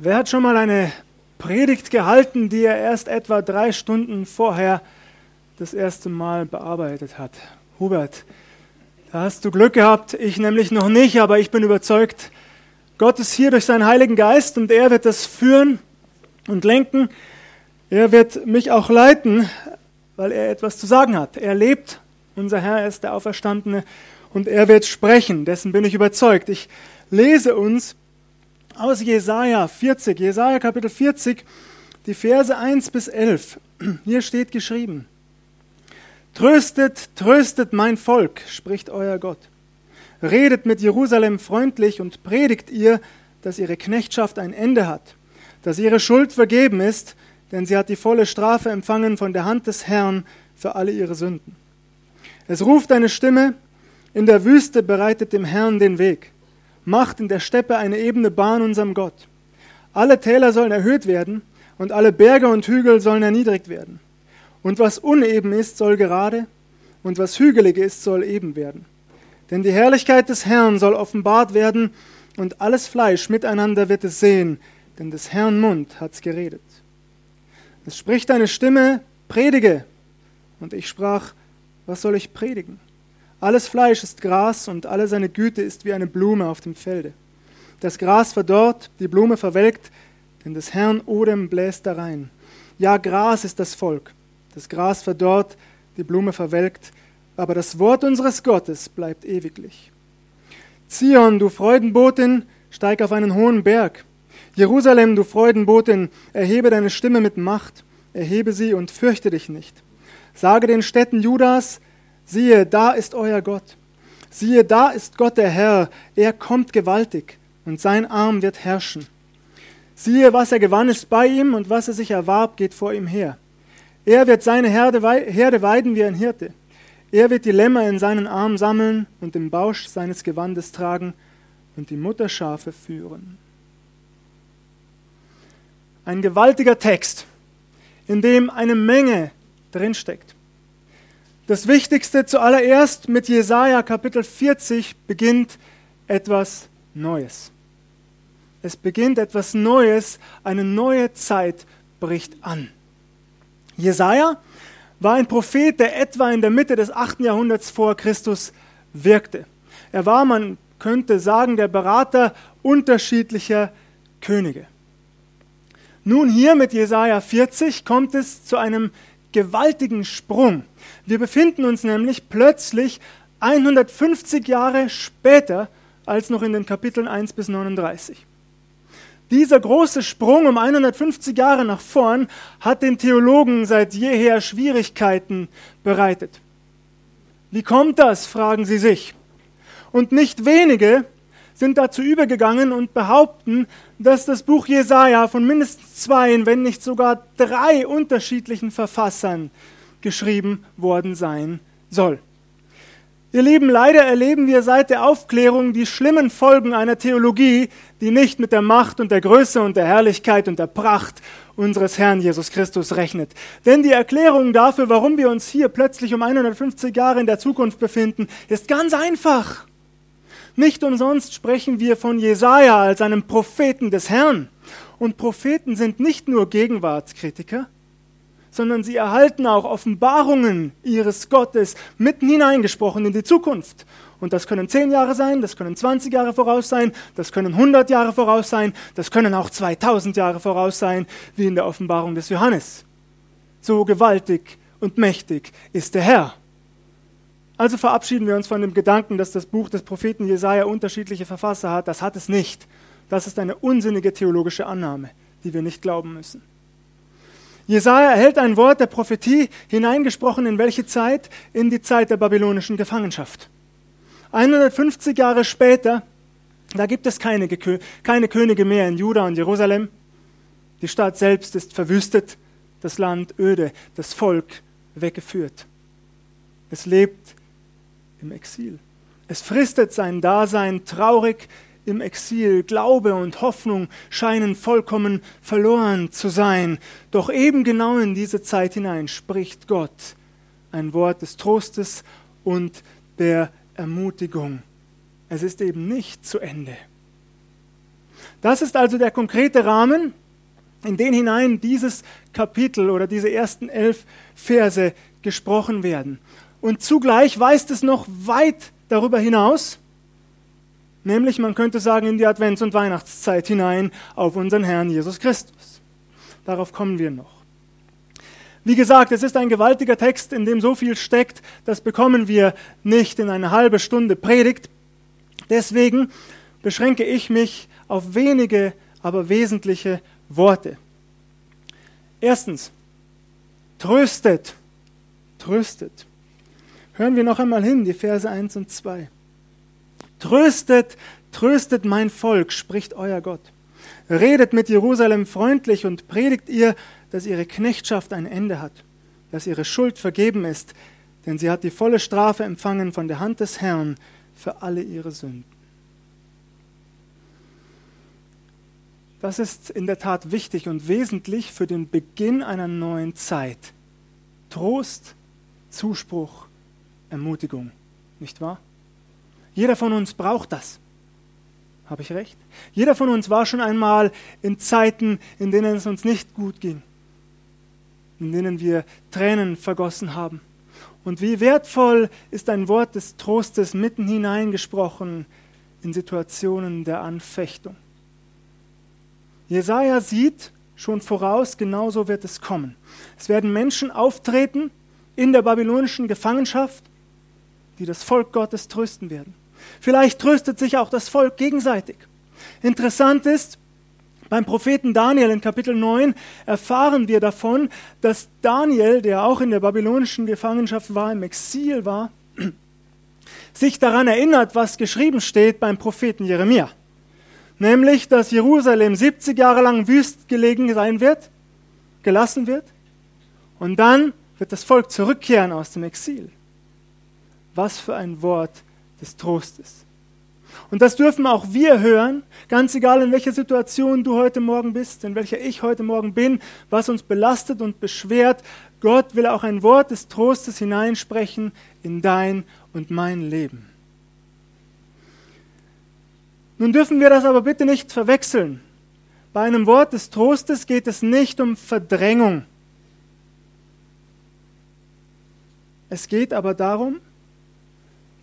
Wer hat schon mal eine Predigt gehalten, die er erst etwa drei Stunden vorher das erste Mal bearbeitet hat? Hubert, da hast du Glück gehabt, ich nämlich noch nicht, aber ich bin überzeugt, Gott ist hier durch seinen Heiligen Geist und er wird das führen und lenken. Er wird mich auch leiten, weil er etwas zu sagen hat. Er lebt, unser Herr ist der Auferstandene und er wird sprechen, dessen bin ich überzeugt. Ich lese uns aus Jesaja 40, Jesaja Kapitel 40, die Verse 1 bis 11. Hier steht geschrieben: Tröstet, tröstet mein Volk, spricht euer Gott. Redet mit Jerusalem freundlich und predigt ihr, dass ihre Knechtschaft ein Ende hat, dass ihre Schuld vergeben ist, denn sie hat die volle Strafe empfangen von der Hand des Herrn für alle ihre Sünden. Es ruft eine Stimme, in der Wüste bereitet dem Herrn den Weg macht in der Steppe eine ebene Bahn unserem Gott. Alle Täler sollen erhöht werden und alle Berge und Hügel sollen erniedrigt werden. Und was uneben ist, soll gerade, und was hügelig ist, soll eben werden. Denn die Herrlichkeit des Herrn soll offenbart werden, und alles Fleisch miteinander wird es sehen, denn des Herrn Mund hat's geredet. Es spricht eine Stimme, predige. Und ich sprach, was soll ich predigen? Alles Fleisch ist Gras und alle seine Güte ist wie eine Blume auf dem Felde. Das Gras verdorrt, die Blume verwelkt, denn des Herrn Odem bläst da rein. Ja, Gras ist das Volk. Das Gras verdorrt, die Blume verwelkt, aber das Wort unseres Gottes bleibt ewiglich. Zion, du Freudenbotin, steig auf einen hohen Berg. Jerusalem, du Freudenbotin, erhebe deine Stimme mit Macht, erhebe sie und fürchte dich nicht. Sage den Städten Judas, Siehe, da ist euer Gott. Siehe, da ist Gott der Herr. Er kommt gewaltig und sein Arm wird herrschen. Siehe, was er gewann, ist bei ihm und was er sich erwarb, geht vor ihm her. Er wird seine Herde, Herde weiden wie ein Hirte. Er wird die Lämmer in seinen Arm sammeln und im Bausch seines Gewandes tragen und die Mutterschafe führen. Ein gewaltiger Text, in dem eine Menge drinsteckt. Das Wichtigste zuallererst mit Jesaja Kapitel 40 beginnt etwas Neues. Es beginnt etwas Neues, eine neue Zeit bricht an. Jesaja war ein Prophet, der etwa in der Mitte des 8. Jahrhunderts vor Christus wirkte. Er war, man könnte sagen, der Berater unterschiedlicher Könige. Nun hier mit Jesaja 40 kommt es zu einem gewaltigen Sprung. Wir befinden uns nämlich plötzlich 150 Jahre später als noch in den Kapiteln 1 bis 39. Dieser große Sprung um 150 Jahre nach vorn hat den Theologen seit jeher Schwierigkeiten bereitet. Wie kommt das, fragen sie sich. Und nicht wenige sind dazu übergegangen und behaupten, dass das Buch Jesaja von mindestens zwei, wenn nicht sogar drei unterschiedlichen Verfassern geschrieben worden sein soll. Ihr Lieben, leider erleben wir seit der Aufklärung die schlimmen Folgen einer Theologie, die nicht mit der Macht und der Größe und der Herrlichkeit und der Pracht unseres Herrn Jesus Christus rechnet. Denn die Erklärung dafür, warum wir uns hier plötzlich um 150 Jahre in der Zukunft befinden, ist ganz einfach. Nicht umsonst sprechen wir von Jesaja als einem Propheten des Herrn. Und Propheten sind nicht nur Gegenwartskritiker, sondern sie erhalten auch Offenbarungen ihres Gottes mitten hineingesprochen in die Zukunft. Und das können zehn Jahre sein, das können 20 Jahre voraus sein, das können 100 Jahre voraus sein, das können auch 2000 Jahre voraus sein, wie in der Offenbarung des Johannes. So gewaltig und mächtig ist der Herr. Also verabschieden wir uns von dem Gedanken, dass das Buch des Propheten Jesaja unterschiedliche Verfasser hat. Das hat es nicht. Das ist eine unsinnige theologische Annahme, die wir nicht glauben müssen. Jesaja erhält ein Wort der Prophetie hineingesprochen in welche Zeit? In die Zeit der babylonischen Gefangenschaft. 150 Jahre später, da gibt es keine, keine Könige mehr in Juda und Jerusalem. Die Stadt selbst ist verwüstet, das Land öde, das Volk weggeführt. Es lebt im Exil. Es fristet sein Dasein traurig im Exil. Glaube und Hoffnung scheinen vollkommen verloren zu sein. Doch eben genau in diese Zeit hinein spricht Gott ein Wort des Trostes und der Ermutigung. Es ist eben nicht zu Ende. Das ist also der konkrete Rahmen, in den hinein dieses Kapitel oder diese ersten elf Verse gesprochen werden. Und zugleich weist es noch weit darüber hinaus, nämlich man könnte sagen in die Advents- und Weihnachtszeit hinein auf unseren Herrn Jesus Christus. Darauf kommen wir noch. Wie gesagt, es ist ein gewaltiger Text, in dem so viel steckt, das bekommen wir nicht in eine halbe Stunde Predigt. Deswegen beschränke ich mich auf wenige, aber wesentliche Worte. Erstens, tröstet, tröstet. Hören wir noch einmal hin, die Verse 1 und 2. Tröstet, tröstet mein Volk, spricht euer Gott. Redet mit Jerusalem freundlich und predigt ihr, dass ihre Knechtschaft ein Ende hat, dass ihre Schuld vergeben ist, denn sie hat die volle Strafe empfangen von der Hand des Herrn für alle ihre Sünden. Das ist in der Tat wichtig und wesentlich für den Beginn einer neuen Zeit. Trost, Zuspruch, Ermutigung, nicht wahr? Jeder von uns braucht das. Habe ich recht? Jeder von uns war schon einmal in Zeiten, in denen es uns nicht gut ging, in denen wir Tränen vergossen haben. Und wie wertvoll ist ein Wort des Trostes mitten hineingesprochen in Situationen der Anfechtung. Jesaja sieht schon voraus, genauso wird es kommen. Es werden Menschen auftreten in der babylonischen Gefangenschaft, die das Volk Gottes trösten werden. Vielleicht tröstet sich auch das Volk gegenseitig. Interessant ist, beim Propheten Daniel in Kapitel 9 erfahren wir davon, dass Daniel, der auch in der babylonischen Gefangenschaft war, im Exil war, sich daran erinnert, was geschrieben steht beim Propheten Jeremia nämlich dass Jerusalem 70 Jahre lang wüst gelegen sein wird, gelassen wird, und dann wird das Volk zurückkehren aus dem Exil. Was für ein Wort des Trostes. Und das dürfen auch wir hören, ganz egal in welcher Situation du heute Morgen bist, in welcher ich heute Morgen bin, was uns belastet und beschwert. Gott will auch ein Wort des Trostes hineinsprechen in dein und mein Leben. Nun dürfen wir das aber bitte nicht verwechseln. Bei einem Wort des Trostes geht es nicht um Verdrängung. Es geht aber darum,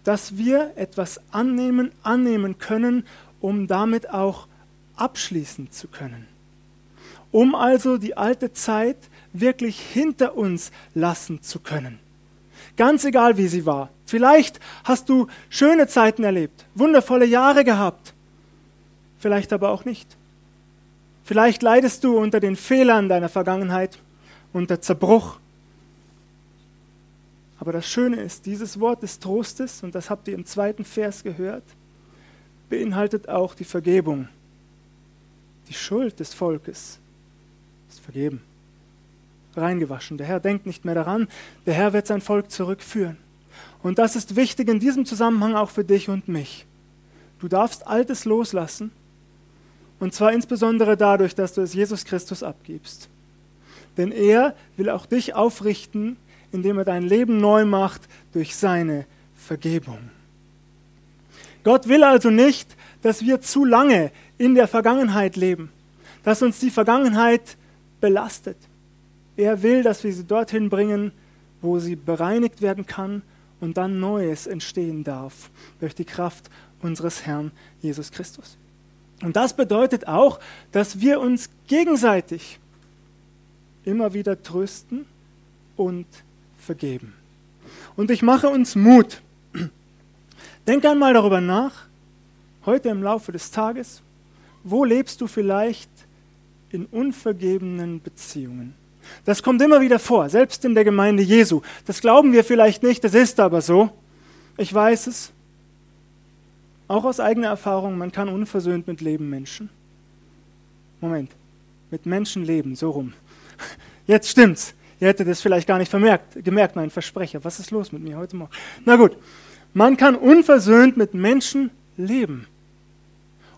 dass wir etwas annehmen, annehmen können, um damit auch abschließen zu können. Um also die alte Zeit wirklich hinter uns lassen zu können. Ganz egal, wie sie war. Vielleicht hast du schöne Zeiten erlebt, wundervolle Jahre gehabt vielleicht aber auch nicht. Vielleicht leidest du unter den Fehlern deiner Vergangenheit, unter Zerbruch. Aber das Schöne ist, dieses Wort des Trostes, und das habt ihr im zweiten Vers gehört, beinhaltet auch die Vergebung. Die Schuld des Volkes ist vergeben, reingewaschen. Der Herr denkt nicht mehr daran, der Herr wird sein Volk zurückführen. Und das ist wichtig in diesem Zusammenhang auch für dich und mich. Du darfst Altes loslassen und zwar insbesondere dadurch, dass du es Jesus Christus abgibst. Denn er will auch dich aufrichten, indem er dein Leben neu macht durch seine Vergebung. Gott will also nicht, dass wir zu lange in der Vergangenheit leben, dass uns die Vergangenheit belastet. Er will, dass wir sie dorthin bringen, wo sie bereinigt werden kann und dann Neues entstehen darf durch die Kraft unseres Herrn Jesus Christus. Und das bedeutet auch, dass wir uns gegenseitig immer wieder trösten und vergeben. Und ich mache uns Mut. Denk einmal darüber nach, heute im Laufe des Tages, wo lebst du vielleicht in unvergebenen Beziehungen? Das kommt immer wieder vor, selbst in der Gemeinde Jesu. Das glauben wir vielleicht nicht, das ist aber so. Ich weiß es. Auch aus eigener Erfahrung, man kann unversöhnt mit Leben Menschen. Moment, mit Menschen leben, so rum. Jetzt stimmt's. Ihr hättet es vielleicht gar nicht vermerkt, gemerkt, mein Versprecher. Was ist los mit mir heute Morgen? Na gut, man kann unversöhnt mit Menschen leben.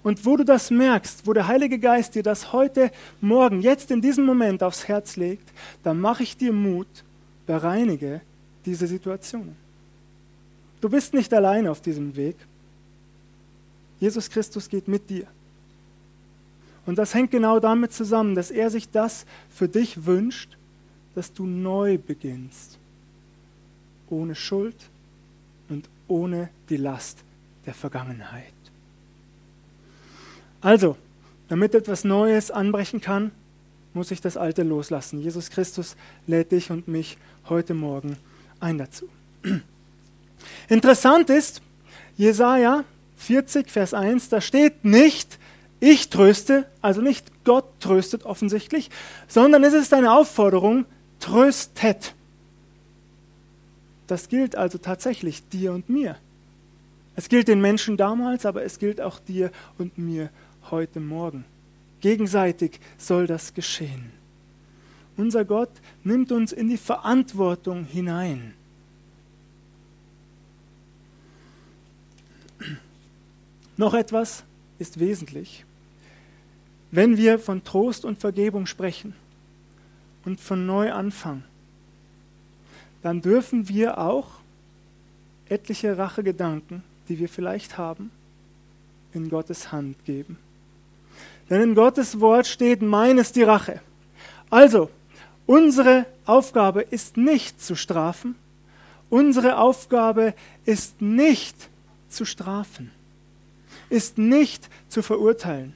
Und wo du das merkst, wo der Heilige Geist dir das heute Morgen, jetzt in diesem Moment aufs Herz legt, dann mache ich dir Mut, bereinige diese Situationen. Du bist nicht alleine auf diesem Weg. Jesus Christus geht mit dir. Und das hängt genau damit zusammen, dass er sich das für dich wünscht, dass du neu beginnst. Ohne Schuld und ohne die Last der Vergangenheit. Also, damit etwas Neues anbrechen kann, muss ich das Alte loslassen. Jesus Christus lädt dich und mich heute Morgen ein dazu. Interessant ist, Jesaja 40, Vers 1, da steht nicht, ich tröste, also nicht Gott tröstet offensichtlich, sondern es ist eine Aufforderung, tröstet. Das gilt also tatsächlich dir und mir. Es gilt den Menschen damals, aber es gilt auch dir und mir heute Morgen. Gegenseitig soll das geschehen. Unser Gott nimmt uns in die Verantwortung hinein. Noch etwas ist wesentlich. Wenn wir von Trost und Vergebung sprechen und von Neuanfang, dann dürfen wir auch etliche Rachegedanken, die wir vielleicht haben, in Gottes Hand geben. Denn in Gottes Wort steht, mein ist die Rache. Also, unsere Aufgabe ist nicht zu strafen, unsere Aufgabe ist nicht zu strafen, ist nicht zu verurteilen,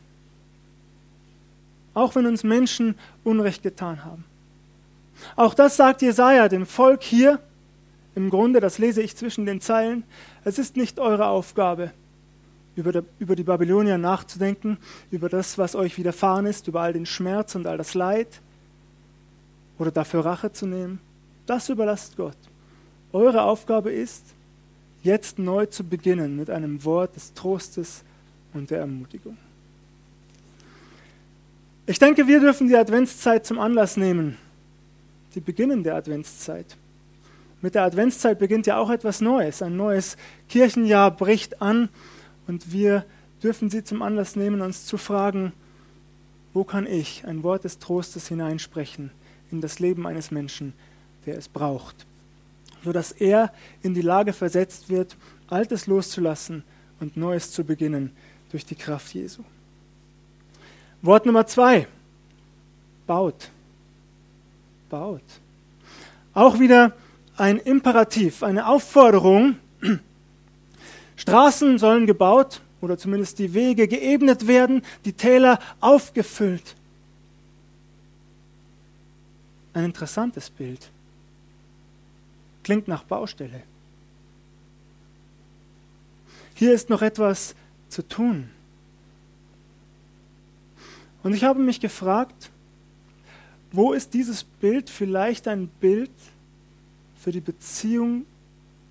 auch wenn uns Menschen Unrecht getan haben. Auch das sagt Jesaja dem Volk hier. Im Grunde, das lese ich zwischen den Zeilen. Es ist nicht eure Aufgabe, über, die Babylonier nachzudenken, über das, was euch widerfahren ist, über all den Schmerz und all das Leid oder dafür Rache zu nehmen. Das überlasst Gott. Eure Aufgabe ist, jetzt neu zu beginnen mit einem Wort des Trostes und der Ermutigung. Ich denke, wir dürfen die Adventszeit zum Anlass nehmen, die Beginn der Adventszeit. Mit der Adventszeit beginnt ja auch etwas Neues. Ein neues Kirchenjahr bricht an und wir dürfen sie zum Anlass nehmen, uns zu fragen, wo kann ich ein Wort des Trostes hineinsprechen in das Leben eines Menschen, der es braucht, sodass er in die Lage versetzt wird, Altes loszulassen und Neues zu beginnen durch die Kraft Jesu. Wort Nummer zwei. Baut. Baut. Auch wieder ein Imperativ, eine Aufforderung. Straßen sollen gebaut oder zumindest die Wege geebnet werden, die Täler aufgefüllt. Ein interessantes Bild. Klingt nach Baustelle. Hier ist noch etwas zu tun. Und ich habe mich gefragt, wo ist dieses Bild vielleicht ein Bild für die Beziehung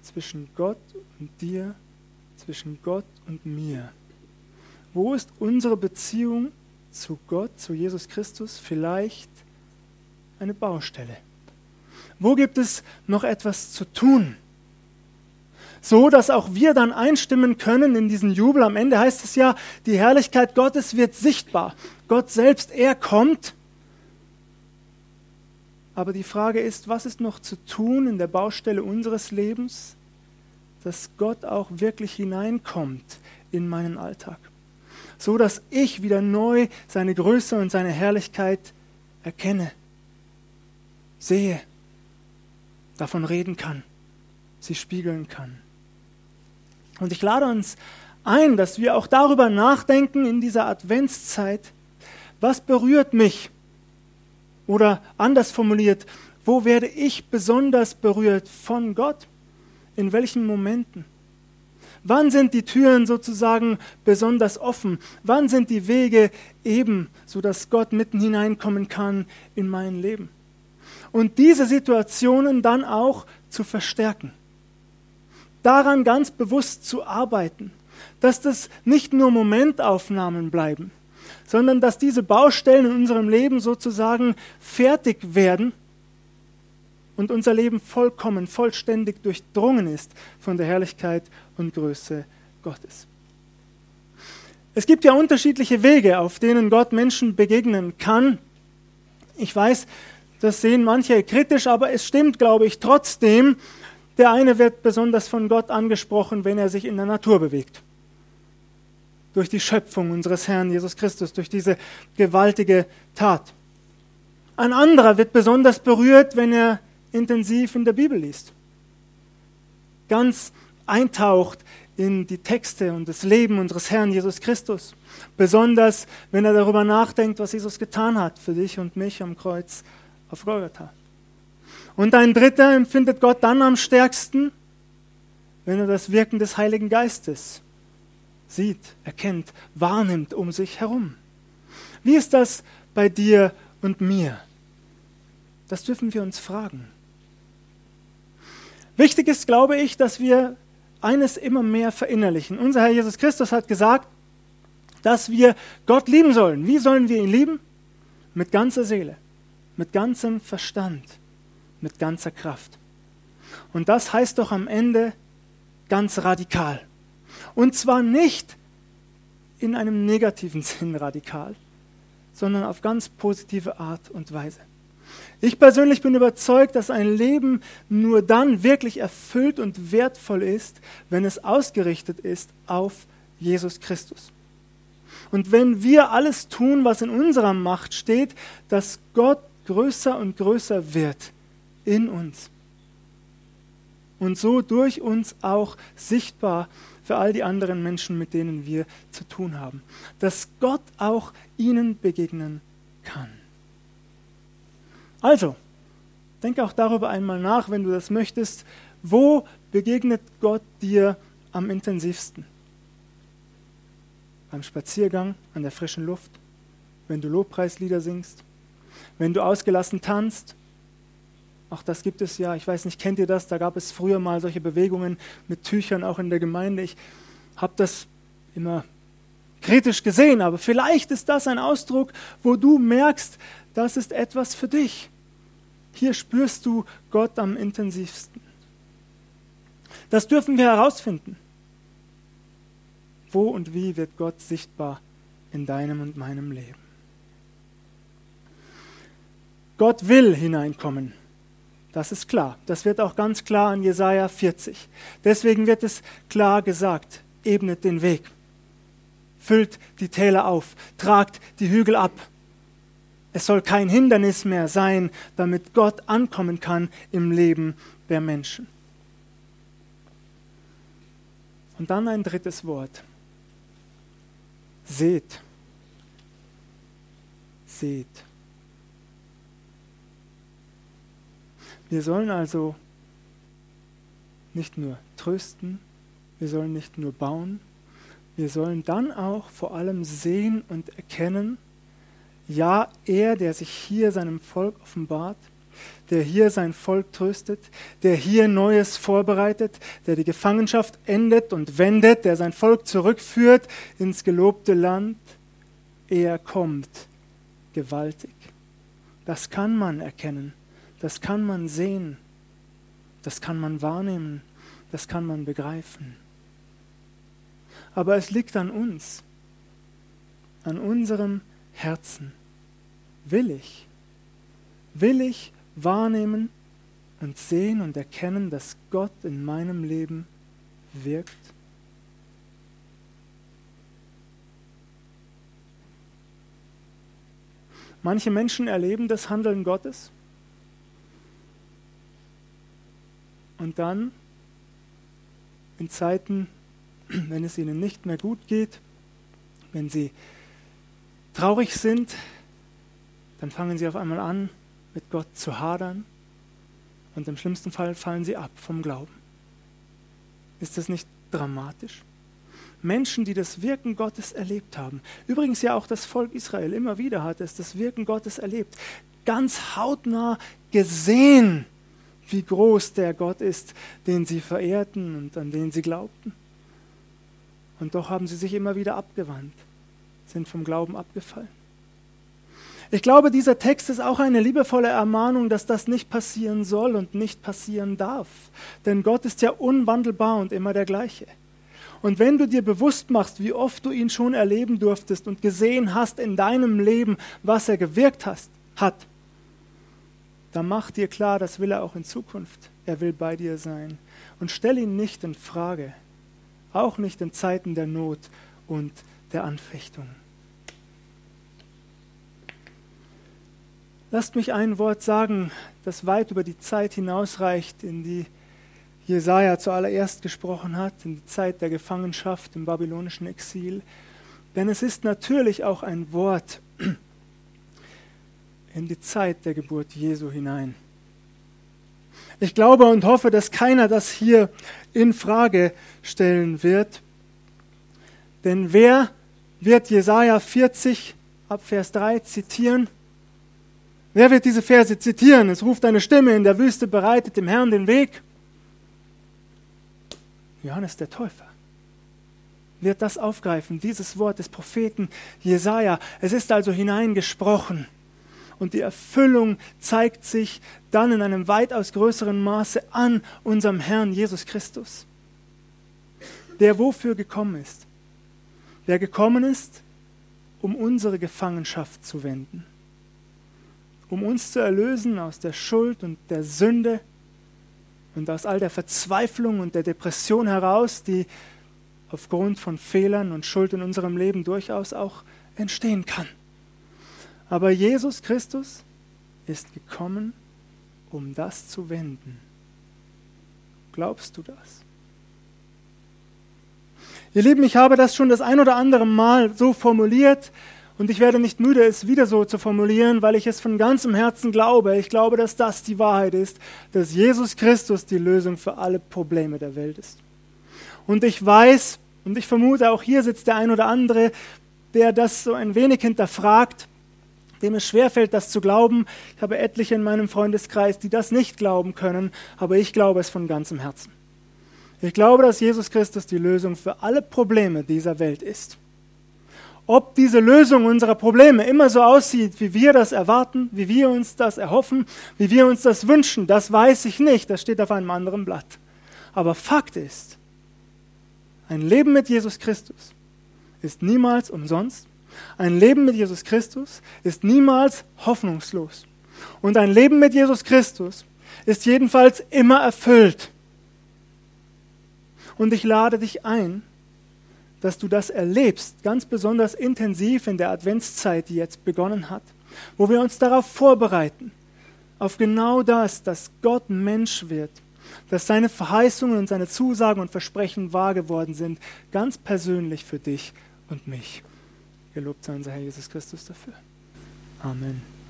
zwischen Gott und dir, zwischen Gott und mir? Wo ist unsere Beziehung zu Gott, zu Jesus Christus vielleicht eine Baustelle? Wo gibt es noch etwas zu tun? So dass auch wir dann einstimmen können in diesen Jubel. Am Ende heißt es ja, die Herrlichkeit Gottes wird sichtbar. Gott selbst, er kommt aber die Frage ist, was ist noch zu tun in der Baustelle unseres Lebens, dass Gott auch wirklich hineinkommt in meinen Alltag, so dass ich wieder neu seine Größe und seine Herrlichkeit erkenne, sehe, davon reden kann, sie spiegeln kann. Und ich lade uns ein, dass wir auch darüber nachdenken in dieser Adventszeit, was berührt mich oder anders formuliert, wo werde ich besonders berührt von Gott? In welchen Momenten? Wann sind die Türen sozusagen besonders offen? Wann sind die Wege eben, sodass Gott mitten hineinkommen kann in mein Leben? Und diese Situationen dann auch zu verstärken. Daran ganz bewusst zu arbeiten, dass das nicht nur Momentaufnahmen bleiben, sondern dass diese Baustellen in unserem Leben sozusagen fertig werden und unser Leben vollkommen, vollständig durchdrungen ist von der Herrlichkeit und Größe Gottes. Es gibt ja unterschiedliche Wege, auf denen Gott Menschen begegnen kann. Ich weiß, das sehen manche kritisch, aber es stimmt, glaube ich, trotzdem. Der eine wird besonders von Gott angesprochen, wenn er sich in der Natur bewegt. Durch die Schöpfung unseres Herrn Jesus Christus, durch diese gewaltige Tat. Ein anderer wird besonders berührt, wenn er intensiv in der Bibel liest. Ganz eintaucht in die Texte und das Leben unseres Herrn Jesus Christus. Besonders, wenn er darüber nachdenkt, was Jesus getan hat für dich und mich am Kreuz auf Golgatha. Und ein dritter empfindet Gott dann am stärksten, wenn er das Wirken des Heiligen Geistes sieht, erkennt, wahrnimmt um sich herum. Wie ist das bei dir und mir? Das dürfen wir uns fragen. Wichtig ist, glaube ich, dass wir eines immer mehr verinnerlichen. Unser Herr Jesus Christus hat gesagt, dass wir Gott lieben sollen. Wie sollen wir ihn lieben? Mit ganzer Seele, mit ganzem Verstand, mit ganzer Kraft. Und das heißt doch am Ende ganz radikal. Und zwar nicht in einem negativen Sinn radikal, sondern auf ganz positive Art und Weise. Ich persönlich bin überzeugt, dass ein Leben nur dann wirklich erfüllt und wertvoll ist, wenn es ausgerichtet ist auf Jesus Christus. Und wenn wir alles tun, was in unserer Macht steht, dass Gott größer und größer wird in uns und so durch uns auch sichtbar für all die anderen Menschen, mit denen wir zu tun haben, dass Gott auch ihnen begegnen kann. Also, denke auch darüber einmal nach, wenn du das möchtest. Wo begegnet Gott dir am intensivsten? Beim Spaziergang, an der frischen Luft, wenn du Lobpreislieder singst, wenn du ausgelassen tanzt. Auch das gibt es ja, ich weiß nicht, kennt ihr das? Da gab es früher mal solche Bewegungen mit Tüchern auch in der Gemeinde. Ich habe das immer kritisch gesehen, aber vielleicht ist das ein Ausdruck, wo du merkst, das ist etwas für dich. Hier spürst du Gott am intensivsten. Das dürfen wir herausfinden. Wo und wie wird Gott sichtbar in deinem und meinem Leben? Gott will hineinkommen. Das ist klar. Das wird auch ganz klar in Jesaja 40. Deswegen wird es klar gesagt: ebnet den Weg, füllt die Täler auf, tragt die Hügel ab. Es soll kein Hindernis mehr sein, damit Gott ankommen kann im Leben der Menschen. Und dann ein drittes Wort. Seht. Seht. Wir sollen also nicht nur trösten, wir sollen nicht nur bauen, wir sollen dann auch vor allem sehen und erkennen, ja, er, der sich hier seinem Volk offenbart, der hier sein Volk tröstet, der hier Neues vorbereitet, der die Gefangenschaft endet und wendet, der sein Volk zurückführt ins gelobte Land, er kommt gewaltig. Das kann man erkennen, das kann man sehen, das kann man wahrnehmen, das kann man begreifen. Aber es liegt an uns, an unserem Herzen will ich, will ich wahrnehmen und sehen und erkennen, dass Gott in meinem Leben wirkt? Manche Menschen erleben das Handeln Gottes und dann in Zeiten, wenn es ihnen nicht mehr gut geht, wenn sie traurig sind, dann fangen sie auf einmal an, mit Gott zu hadern. Und im schlimmsten Fall fallen sie ab vom Glauben. Ist das nicht dramatisch? Menschen, die das Wirken Gottes erlebt haben, übrigens ja auch das Volk Israel. Immer wieder hat es das Wirken Gottes erlebt, ganz hautnah gesehen, wie groß der Gott ist, den sie verehrten und an den sie glaubten. Und doch haben sie sich immer wieder abgewandt, sind vom Glauben abgefallen. Ich glaube, dieser Text ist auch eine liebevolle Ermahnung, dass das nicht passieren soll und nicht passieren darf. Denn Gott ist ja unwandelbar und immer der gleiche. Und wenn du dir bewusst machst, wie oft du ihn schon erleben durftest und gesehen hast in deinem Leben, was er gewirkt hast, hat, dann mach dir klar, das will er auch in Zukunft. Er will bei dir sein. Und stell ihn nicht in Frage, auch nicht in Zeiten der Not und der Anfechtung. Lasst mich ein Wort sagen, das weit über die Zeit hinausreicht, in die Jesaja zuallererst gesprochen hat, in die Zeit der Gefangenschaft im babylonischen Exil. Denn es ist natürlich auch ein Wort in die Zeit der Geburt Jesu hinein. Ich glaube und hoffe, dass keiner das hier in Frage stellen wird. Denn wer wird Jesaja 40 ab Vers 3 zitieren? Wer wird diese Verse zitieren? Es ruft eine Stimme in der Wüste, bereitet dem Herrn den Weg. Johannes der Täufer wird das aufgreifen, dieses Wort des Propheten Jesaja. Es ist also hineingesprochen. Und die Erfüllung zeigt sich dann in einem weitaus größeren Maße an unserem Herrn Jesus Christus, der wofür gekommen ist. Der gekommen ist, um unsere Gefangenschaft zu wenden, um uns zu erlösen aus der Schuld und der Sünde und aus all der Verzweiflung und der Depression heraus, die aufgrund von Fehlern und Schuld in unserem Leben durchaus auch entstehen kann. Aber Jesus Christus ist gekommen, um das zu wenden. Glaubst du das? Ihr Lieben, ich habe das schon das ein oder andere Mal so formuliert und ich werde nicht müde, es wieder so zu formulieren, weil ich es von ganzem Herzen glaube. Ich glaube, dass das die Wahrheit ist, dass Jesus Christus die Lösung für alle Probleme der Welt ist. Und ich weiß, und ich vermute, auch hier sitzt der ein oder andere, der das so ein wenig hinterfragt, dem es schwerfällt, das zu glauben. Ich habe etliche in meinem Freundeskreis, die das nicht glauben können, aber ich glaube es von ganzem Herzen. Ich glaube, dass Jesus Christus die Lösung für alle Probleme dieser Welt ist. Ob diese Lösung unserer Probleme immer so aussieht, wie wir das erwarten, wie wir uns das erhoffen, wie wir uns das wünschen, das weiß ich nicht, das steht auf einem anderen Blatt. Aber Fakt ist, ein Leben mit Jesus Christus ist niemals umsonst ein Leben mit Jesus Christus ist niemals hoffnungslos. Und ein Leben mit Jesus Christus ist jedenfalls immer erfüllt. Und ich lade dich ein, dass du das erlebst, ganz besonders intensiv in der Adventszeit, die jetzt begonnen hat, wo wir uns darauf vorbereiten, auf genau das, dass Gott Mensch wird, dass seine Verheißungen und seine Zusagen und Versprechen wahr geworden sind, ganz persönlich für dich und mich. Gelobt sei unser Herr Jesus Christus dafür. Amen.